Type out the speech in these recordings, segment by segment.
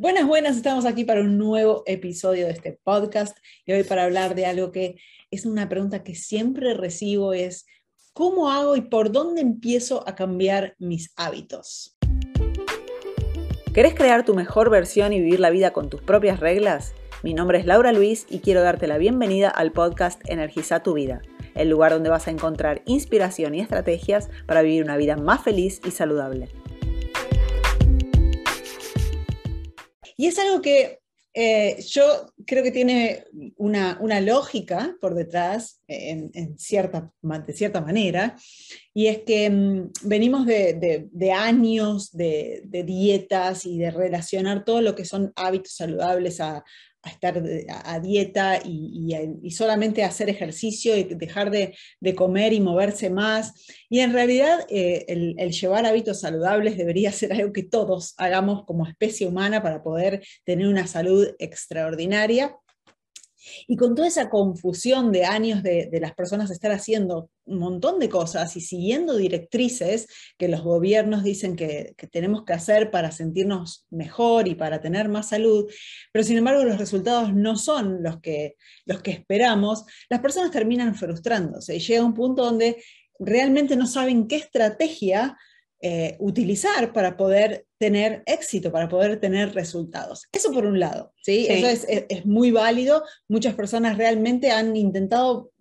Buenas, buenas, estamos aquí para un nuevo episodio de este podcast y hoy para hablar de algo que es una pregunta que siempre recibo es ¿cómo hago y por dónde empiezo a cambiar mis hábitos? ¿Querés crear tu mejor versión y vivir la vida con tus propias reglas? Mi nombre es Laura Luis y quiero darte la bienvenida al podcast Energiza tu vida, el lugar donde vas a encontrar inspiración y estrategias para vivir una vida más feliz y saludable. Y es algo que eh, yo creo que tiene una, lógica por detrás, en, cierta, de cierta manera, y es que mm, venimos de, años de, dietas y de relacionar todo lo que son hábitos saludables a, a estar a dieta y, solamente hacer ejercicio y dejar de, comer y moverse más. Y en realidad eh, el, el, llevar hábitos saludables debería ser algo que todos hagamos como especie humana para poder tener una salud extraordinaria. Y con toda esa confusión de años de, las personas estar haciendo un montón de cosas y siguiendo directrices que los gobiernos dicen que, tenemos que hacer para sentirnos mejor y para tener más salud, pero sin embargo los resultados no son los que, los que esperamos, las personas terminan frustrándose y llega un punto donde realmente no saben qué estrategia eh, utilizar para poder tener éxito, para poder tener resultados. Eso por un lado, ¿sí? Eso es, es, muy válido. Muchas personas realmente han intentado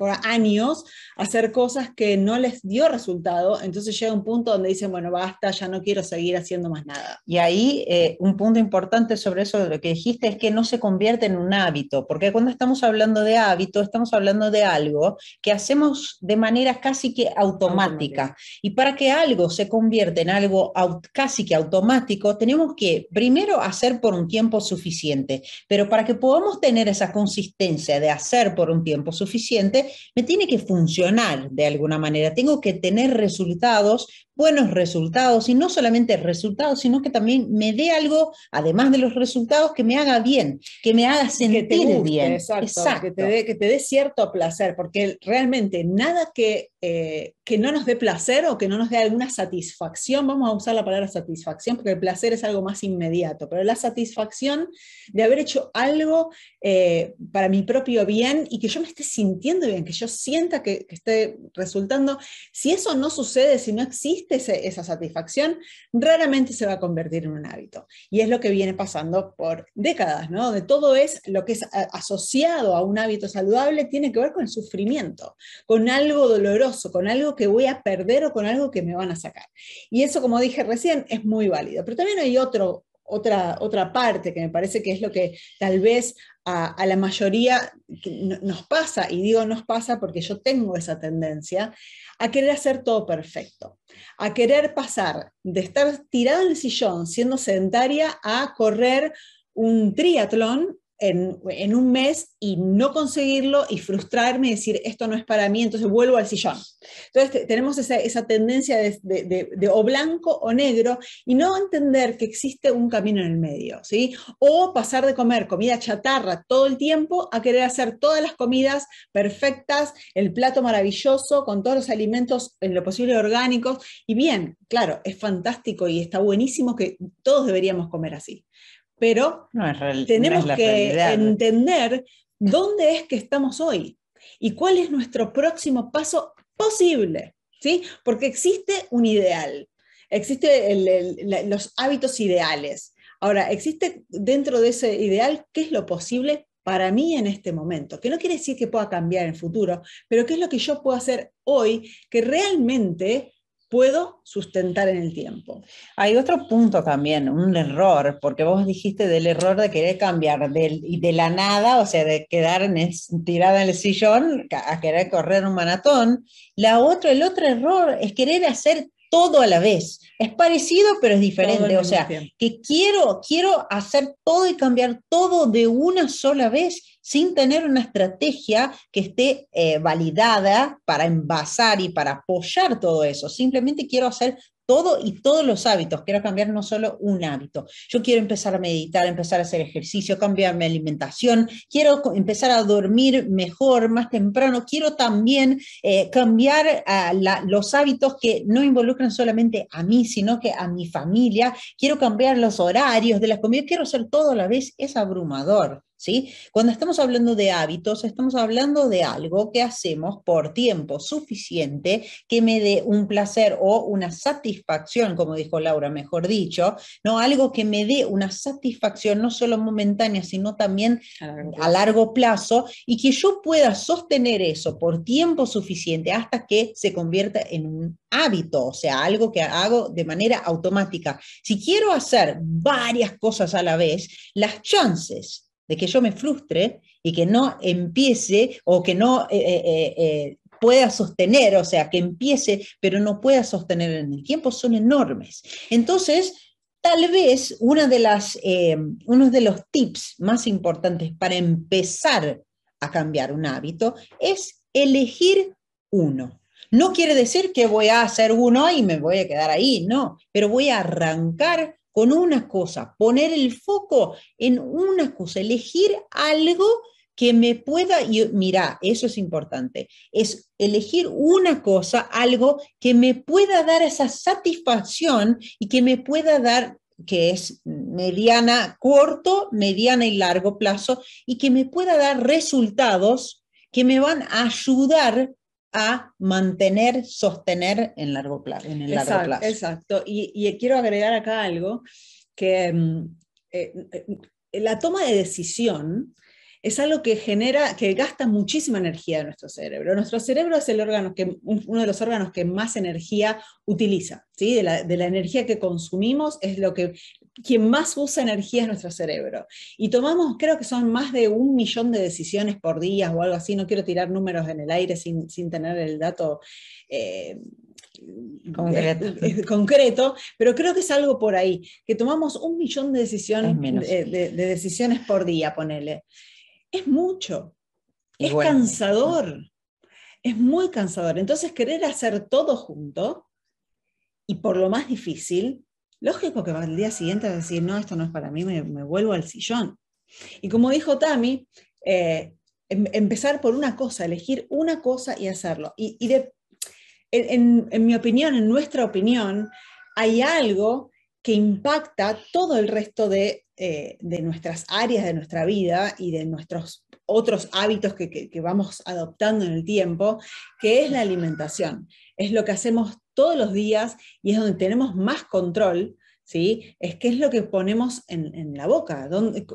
por años hacer cosas que no les dio resultado, entonces llega un punto donde dicen, bueno, basta, ya no quiero seguir haciendo más nada. Y ahí eh, un punto importante sobre eso de lo que dijiste es que no se convierte en un hábito, porque cuando estamos hablando de hábito, estamos hablando de algo que hacemos de manera casi que automática. Y para que algo se convierta en algo casi que automático, tenemos que primero hacer por un tiempo suficiente, pero para que podamos tener esa consistencia de hacer por un tiempo suficiente, me tiene que funcionar de alguna manera, tengo que tener resultados buenos resultados y no solamente resultados, sino que también me dé algo, además de los resultados, que me haga bien, que me haga sentir bien. Exacto, Que, te dé, que te dé cierto placer, porque realmente nada que, eh, que no nos dé placer o que no nos dé alguna satisfacción, vamos a usar la palabra satisfacción, porque el placer es algo más inmediato, pero la satisfacción de haber hecho algo eh, para mi propio bien y que yo me esté sintiendo bien, que yo sienta que, que esté resultando, si eso no sucede, si no existe, esa satisfacción, raramente se va a convertir en un hábito. Y es lo que viene pasando por décadas, ¿no? De todo es lo que es asociado a un hábito saludable, tiene que ver con el sufrimiento, con algo doloroso, con algo que voy a perder o con algo que me van a sacar. Y eso, como dije recién, es muy válido. Pero también hay otro, otra, otra parte que me parece que es lo que tal vez a, la mayoría nos pasa, y digo nos pasa porque yo tengo esa tendencia, a querer hacer todo perfecto, a querer pasar de estar tirado en el sillón siendo sedentaria a correr un triatlón en, un mes y no conseguirlo y frustrarme y decir, esto no es para mí, entonces vuelvo al sillón. Entonces tenemos esa, tendencia de, o blanco o negro y no entender que existe un camino en el medio, ¿sí? O pasar de comer comida chatarra todo el tiempo a querer hacer todas las comidas perfectas, el plato maravilloso, con todos los alimentos en lo posible orgánicos. Y bien, claro, es fantástico y está buenísimo que todos deberíamos comer así pero tenemos que entender dónde es que estamos hoy y cuál es nuestro próximo paso posible, ¿sí? Porque existe un ideal, existen los hábitos ideales. Ahora, existe dentro de ese ideal qué es lo posible para mí en este momento, que no quiere decir que pueda cambiar en el futuro, pero qué es lo que yo puedo hacer hoy que realmente puedo sustentar en el tiempo. Hay otro punto también, un error, porque vos dijiste del error de querer cambiar de, de la nada, o sea, de quedar tirada en el sillón a querer correr un maratón. La otro, el otro error es querer hacer todo a la vez. Es parecido, pero es diferente. O sea, que quiero, quiero hacer todo y cambiar todo de una sola vez sin tener una estrategia que esté eh, validada para envasar y para apoyar todo eso. Simplemente quiero hacer todo y todos los hábitos. Quiero cambiar no solo un hábito. Yo quiero empezar a meditar, empezar a hacer ejercicio, cambiar mi alimentación, quiero empezar a dormir mejor, más temprano. Quiero también eh, cambiar ah, los hábitos que no involucran solamente a mí, sino que a mi familia. Quiero cambiar los horarios de la comida. Quiero hacer todo a la vez. Es abrumador. ¿Sí? Cuando estamos hablando de hábitos, estamos hablando de algo que hacemos por tiempo suficiente que me dé un placer o una satisfacción, como dijo Laura, mejor dicho, ¿no? Algo que me dé una satisfacción no solo momentánea, sino también a largo plazo y que yo pueda sostener eso por tiempo suficiente hasta que se convierta en un hábito, o sea, algo que hago de manera automática. Si quiero hacer varias cosas a la vez, las chances de que yo me frustre y que no empiece o que no eh, eh, eh, pueda sostener, o sea, que empiece pero no pueda sostener en el tiempo, son enormes. Entonces, tal vez una de las, uno de los tips más importantes para empezar a cambiar un hábito es elegir uno. No quiere decir que voy a hacer uno y me voy a quedar ahí, no, pero voy a arrancar con una cosa, poner el foco en una cosa, elegir algo que me pueda, y mira, eso es importante, es elegir una cosa, algo que me pueda dar esa satisfacción y que me pueda dar que es mediana, corto, mediana y largo plazo, y que me pueda dar resultados que me van a ayudar a mantener, sostener en, largo plazo, en el largo plazo. Exacto. Y, quiero agregar acá algo, que mm, eh, eh, la toma de decisión es algo que genera, que gasta muchísima energía en nuestro cerebro. Nuestro cerebro es el órgano que, uno de los órganos que más energía utiliza, ¿sí? de, la, de la energía que consumimos es lo que quien más usa energía es nuestro cerebro. Y tomamos, creo que son más de un millón de decisiones por día o algo así, no quiero tirar números en el aire sin, tener el dato. Eh, concreto. pero creo que es algo por ahí, que tomamos un millón de decisiones, de, decisiones por día, ponele. Es mucho, es cansador, es muy cansador. Entonces, querer hacer todo junto y por lo más difícil, lógico que al día siguiente vas a decir, no, esto no es para mí, me, vuelvo al sillón. Y como dijo Tami, eh, em, empezar por una cosa, elegir una cosa y hacerlo. Y, en, mi opinión, en nuestra opinión, hay algo que impacta todo el resto de, eh, nuestras áreas de nuestra vida y de nuestros otros hábitos que, que, vamos adoptando en el tiempo, que es la alimentación. Es lo que hacemos todos los días y es donde tenemos más control, ¿sí? Es qué es lo que ponemos en, la boca,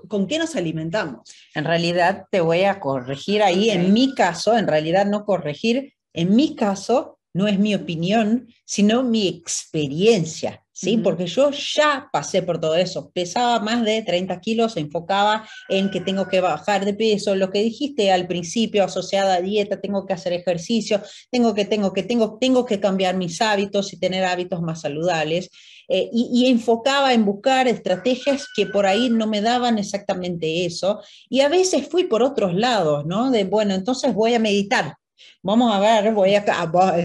con qué nos alimentamos. En realidad, te voy a corregir ahí, en mi caso, en realidad no corregir, en mi caso, no es mi opinión, sino mi experiencia. ¿Sí? Porque yo ya pasé por todo eso. Pesaba más de 30 kilos, se enfocaba en que tengo que bajar de peso, lo que dijiste al principio, asociada a dieta, tengo que hacer ejercicio, tengo que, tengo que, tengo, tengo que cambiar mis hábitos y tener hábitos más saludables. Eh, y, y, enfocaba en buscar estrategias que por ahí no me daban exactamente eso. Y a veces fui por otros lados, ¿no? De, bueno, entonces voy a meditar Vamos a ver, voy a,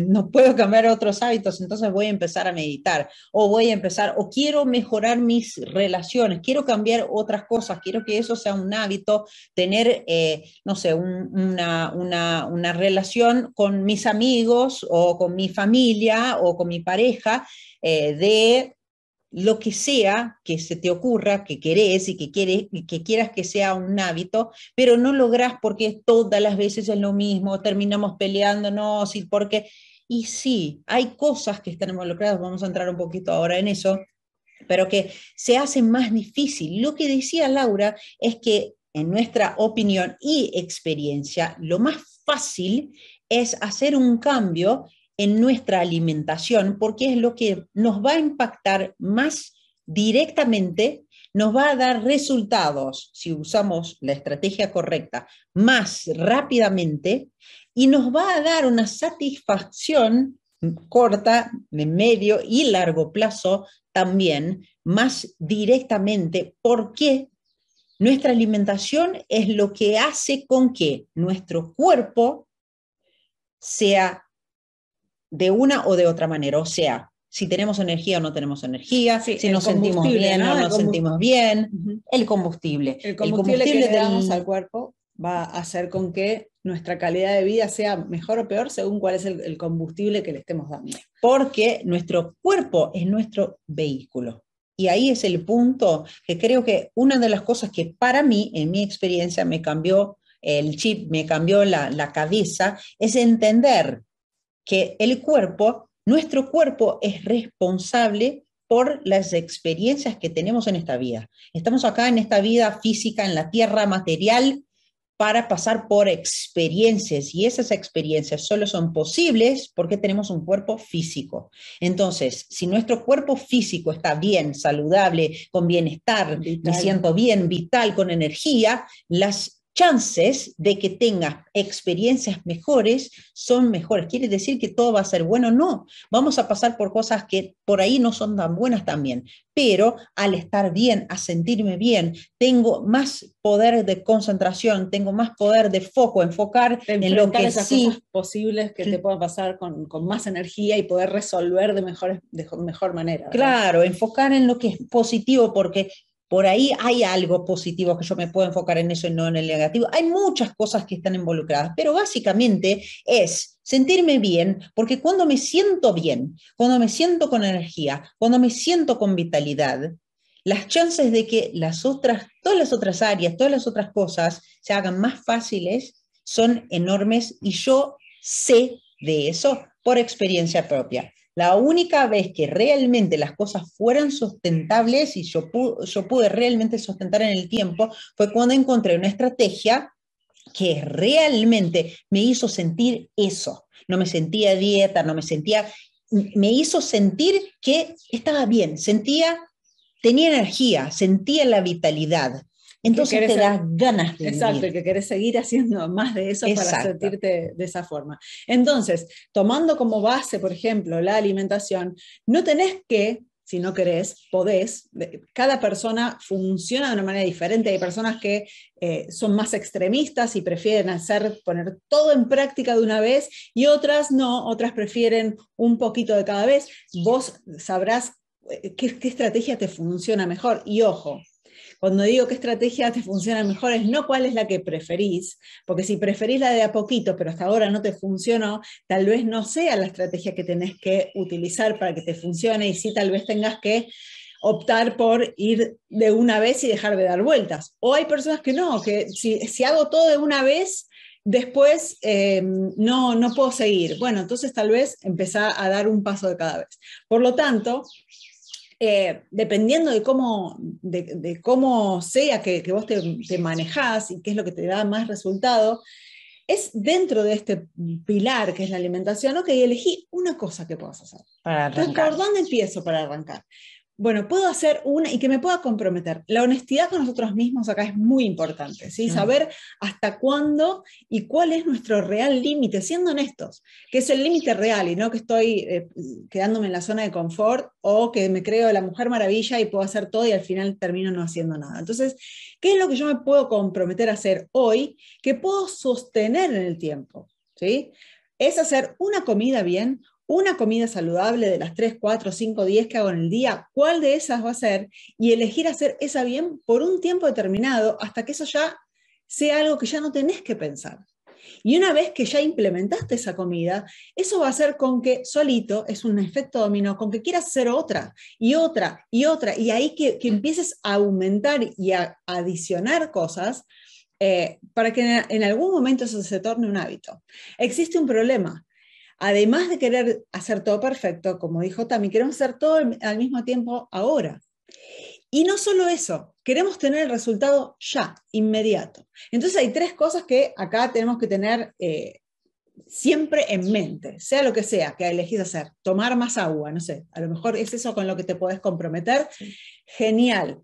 no puedo cambiar otros hábitos, entonces voy a empezar a meditar o voy a empezar, o quiero mejorar mis relaciones, quiero cambiar otras cosas, quiero que eso sea un hábito, tener, eh, no sé, una, una, una relación con mis amigos o con mi familia o con mi pareja eh, de lo que sea que se te ocurra, que querés y que, quieres, que quieras que sea un hábito, pero no logras porque todas las veces es lo mismo, terminamos peleándonos y porque... Y sí, hay cosas que están involucradas, vamos a entrar un poquito ahora en eso, pero que se hacen más difícil. Lo que decía Laura es que en nuestra opinión y experiencia, lo más fácil es hacer un cambio en nuestra alimentación, porque es lo que nos va a impactar más directamente, nos va a dar resultados, si usamos la estrategia correcta, más rápidamente y nos va a dar una satisfacción corta, de medio y largo plazo también, más directamente, porque nuestra alimentación es lo que hace con que nuestro cuerpo sea de una o de otra manera. O sea, si tenemos energía o no tenemos energía, si nos sentimos bien o no nos sentimos bien, el combustible. El combustible, que le damos al cuerpo va a hacer con que nuestra calidad de vida sea mejor o peor según cuál es el, combustible que le estemos dando. Porque nuestro cuerpo es nuestro vehículo. Y ahí es el punto que creo que una de las cosas que para mí, en mi experiencia, me cambió el chip, me cambió la, la cabeza, es entender que el cuerpo, nuestro cuerpo es responsable por las experiencias que tenemos en esta vida. Estamos acá en esta vida física, en la tierra material, para pasar por experiencias y esas experiencias solo son posibles porque tenemos un cuerpo físico. Entonces, si nuestro cuerpo físico está bien, saludable, con bienestar, me siento bien, vital, con energía, las chances de que tenga experiencias mejores son mejores. ¿Quiere decir que todo va a ser bueno? No, vamos a pasar por cosas que por ahí no son tan buenas también, pero al estar bien, a sentirme bien, tengo más poder de concentración, tengo más poder de foco, enfocar en lo que sí cosas posibles que te puedan pasar con, con, más energía y poder resolver de de mejor manera. Claro, enfocar en lo que es positivo, porque por ahí hay algo positivo que yo me puedo enfocar en eso y no en el negativo. Hay muchas cosas que están involucradas, pero básicamente es sentirme bien, porque cuando me siento bien, cuando me siento con energía, cuando me siento con vitalidad, las chances de que las otras, todas las otras áreas, todas las otras cosas se hagan más fáciles son enormes y yo sé de eso por experiencia propia. La única vez que realmente las cosas fueran sustentables y yo, pude realmente sustentar en el tiempo fue cuando encontré una estrategia que realmente me hizo sentir eso. No me sentía dieta, no me sentía, me hizo sentir que estaba bien, sentía, tenía energía, sentía la vitalidad. Entonces te das ganas de Exacto, que querés seguir haciendo más de eso para sentirte de esa forma. Entonces, tomando como base, por ejemplo, la alimentación, no tenés que si no querés, podés. Cada persona funciona de una manera diferente. Hay personas que eh, son más extremistas y prefieren hacer, poner todo en práctica de una vez y otras no, otras prefieren un poquito de cada vez. Vos sabrás eh, qué, qué estrategia te funciona mejor. Y ojo, cuando digo qué estrategia te funciona mejor es no cuál es la que preferís, porque si preferís la de a poquito, pero hasta ahora no te funcionó, tal vez no sea la estrategia que tenés que utilizar para que te funcione y sí tal vez tengas que optar por ir de una vez y dejar de dar vueltas. O hay personas que no, que si, si hago todo de una vez, después eh, no, no puedo seguir. Bueno, entonces tal vez empezar a dar un paso de cada vez. Por lo tanto, eh, dependiendo de cómo, de, cómo sea que, vos te, te manejás y qué es lo que te da más resultado, es dentro de este pilar que es la alimentación, ok, elegí una cosa que puedas hacer. ¿por dónde empiezo para arrancar? Bueno, puedo hacer una y que me pueda comprometer. La honestidad con nosotros mismos acá es muy importante, ¿sí? Saber hasta cuándo y cuál es nuestro real límite, siendo honestos, que es el límite real y no que estoy eh, quedándome en la zona de confort o que me creo la mujer maravilla y puedo hacer todo y al final termino no haciendo nada. Entonces, ¿qué es lo que yo me puedo comprometer a hacer hoy que puedo sostener en el tiempo? ¿Sí? Es hacer una comida bien, una comida saludable de las 3, 4, 5, 10 que hago en el día, cuál de esas va a ser y elegir hacer esa bien por un tiempo determinado hasta que eso ya sea algo que ya no tenés que pensar. Y una vez que ya implementaste esa comida, eso va a hacer con que solito, es un efecto dominó, con que quieras hacer otra y otra y otra, y ahí que, empieces a aumentar y a adicionar cosas eh, para que en algún momento eso se torne un hábito. Existe un problema, además de querer hacer todo perfecto, como dijo Tami, queremos hacer todo al mismo tiempo ahora. Y no solo eso, queremos tener el resultado ya, inmediato. Entonces hay tres cosas que acá tenemos que tener eh, siempre en mente, sea lo que sea que elegís hacer. Tomar más agua, no sé, a lo mejor es eso con lo que te puedes comprometer. Genial.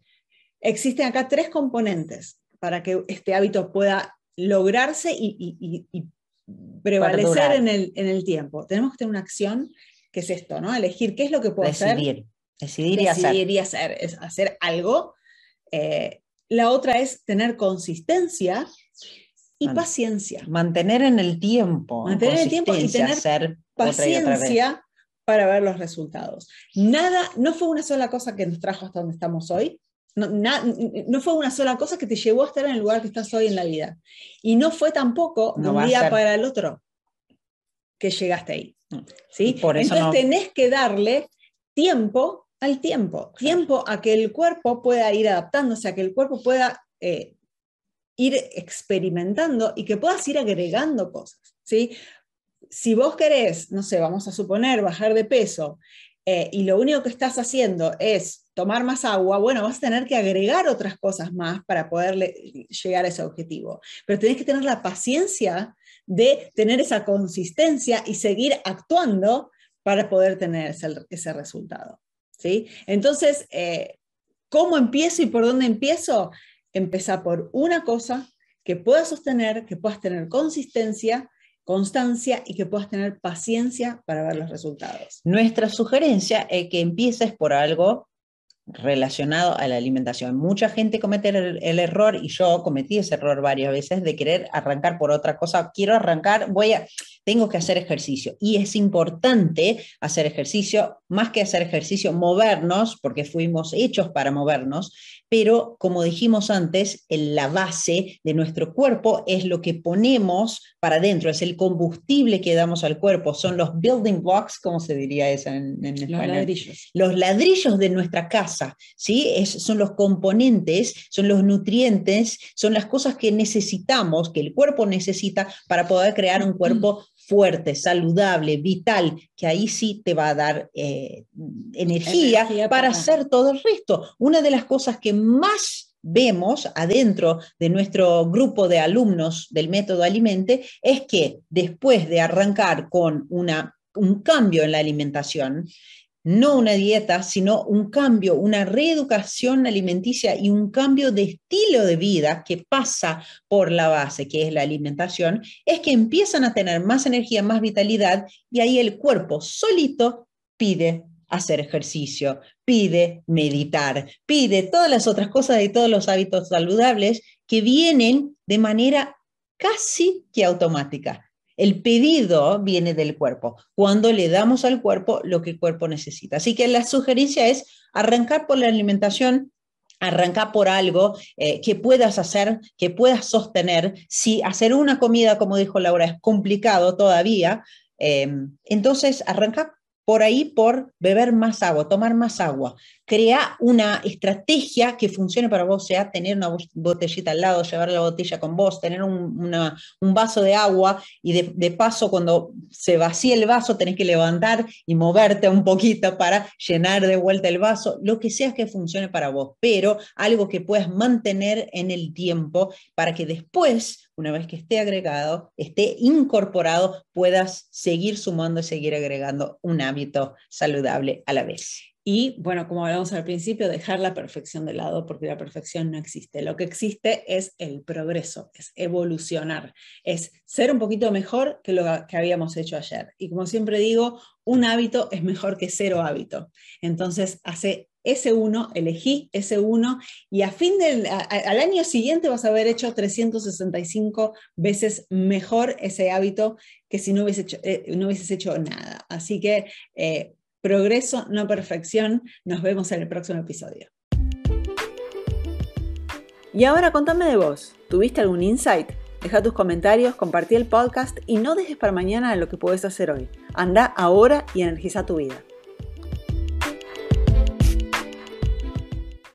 Existen acá tres componentes para que este hábito pueda lograrse y, y prevalecer en el, en el, tiempo. Tenemos que tener una acción que es esto, ¿no? Elegir qué es lo que puedo hacer. Decidir y hacer. Decidir y hacer, es hacer algo. Eh, la otra es tener consistencia y paciencia. Mantener en el tiempo. Mantener en el tiempo y tener paciencia para ver los resultados. Nada, no fue una sola cosa que nos trajo hasta donde estamos hoy. No, no, fue una sola cosa que te llevó a estar en el lugar que estás hoy en la vida. Y no fue tampoco un día para el otro que llegaste ahí. Mm. ¿sí? Por eso Entonces tenés que darle tiempo al tiempo, tiempo a que el cuerpo pueda ir adaptándose, a que el cuerpo pueda eh, ir experimentando y que puedas ir agregando cosas. ¿sí? Si vos querés, no sé, vamos a suponer, bajar de peso eh, y lo único que estás haciendo es tomar más agua, bueno, vas a tener que agregar otras cosas más para poder llegar a ese objetivo. Pero tenés que tener la paciencia de tener esa consistencia y seguir actuando para poder tener ese, resultado. ¿sí? Entonces, eh, ¿cómo empiezo y por dónde empiezo? Empezar por una cosa que puedas sostener, que puedas tener consistencia constancia y que puedas tener paciencia para ver los resultados. Nuestra sugerencia es que empieces por algo relacionado a la alimentación. Mucha gente comete el, error, y yo cometí ese error varias veces, de querer arrancar por otra cosa. Quiero arrancar, voy a, tengo que hacer ejercicio. Y es importante hacer ejercicio, más que hacer ejercicio, movernos, porque fuimos hechos para movernos, pero como dijimos antes, la base de nuestro cuerpo es lo que ponemos para adentro, es el combustible que damos al cuerpo, son los building blocks, ¿cómo se diría eso en, en español? Los ladrillos. Los ladrillos de nuestra casa, ¿sí? Es, son los componentes, son los nutrientes, son las cosas que necesitamos, que el cuerpo necesita para poder crear un cuerpo fuerte, saludable, vital, que ahí sí te va a dar eh, energía, para hacer todo el resto. Una de las cosas que más vemos adentro de nuestro grupo de alumnos del método Alimente es que después de arrancar con una, un cambio en la alimentación, no una dieta, sino un cambio, una reeducación alimenticia y un cambio de estilo de vida que pasa por la base, que es la alimentación, es que empiezan a tener más energía, más vitalidad y ahí el cuerpo solito pide hacer ejercicio, pide meditar, pide todas las otras cosas y todos los hábitos saludables que vienen de manera casi que automática. El pedido viene del cuerpo, cuando le damos al cuerpo lo que el cuerpo necesita. Así que la sugerencia es arrancar por la alimentación, arrancar por algo eh, que puedas hacer, que puedas sostener. Si hacer una comida, como dijo Laura, es complicado todavía, eh, entonces arranca por ahí por beber más agua, tomar más agua. Crea una estrategia que funcione para vos, sea tener una botellita al lado, llevar la botella con vos, tener un, vaso de agua y de, paso cuando se vacía el vaso tenés que levantar y moverte un poquito para llenar de vuelta el vaso, lo que sea que funcione para vos, pero algo que puedas mantener en el tiempo para que después una vez que esté agregado, esté incorporado, puedas seguir sumando y seguir agregando un hábito saludable a la vez. Y bueno, como hablamos al principio, dejar la perfección de lado porque la perfección no existe. Lo que existe es el progreso, es evolucionar, es ser un poquito mejor que lo que habíamos hecho ayer. Y como siempre digo, un hábito es mejor que cero hábito. Entonces, hace ese uno, elegí ese uno y a fin del, al año siguiente vas a haber hecho 365 veces mejor ese hábito que si no, hubiese hecho, eh, no hubieses hecho nada. Así que eh, progreso, no perfección. Nos vemos en el próximo episodio. Y ahora contame de vos. ¿Tuviste algún insight? Deja tus comentarios, compartí el podcast y no dejes para mañana lo que puedes hacer hoy. Anda ahora y energiza tu vida.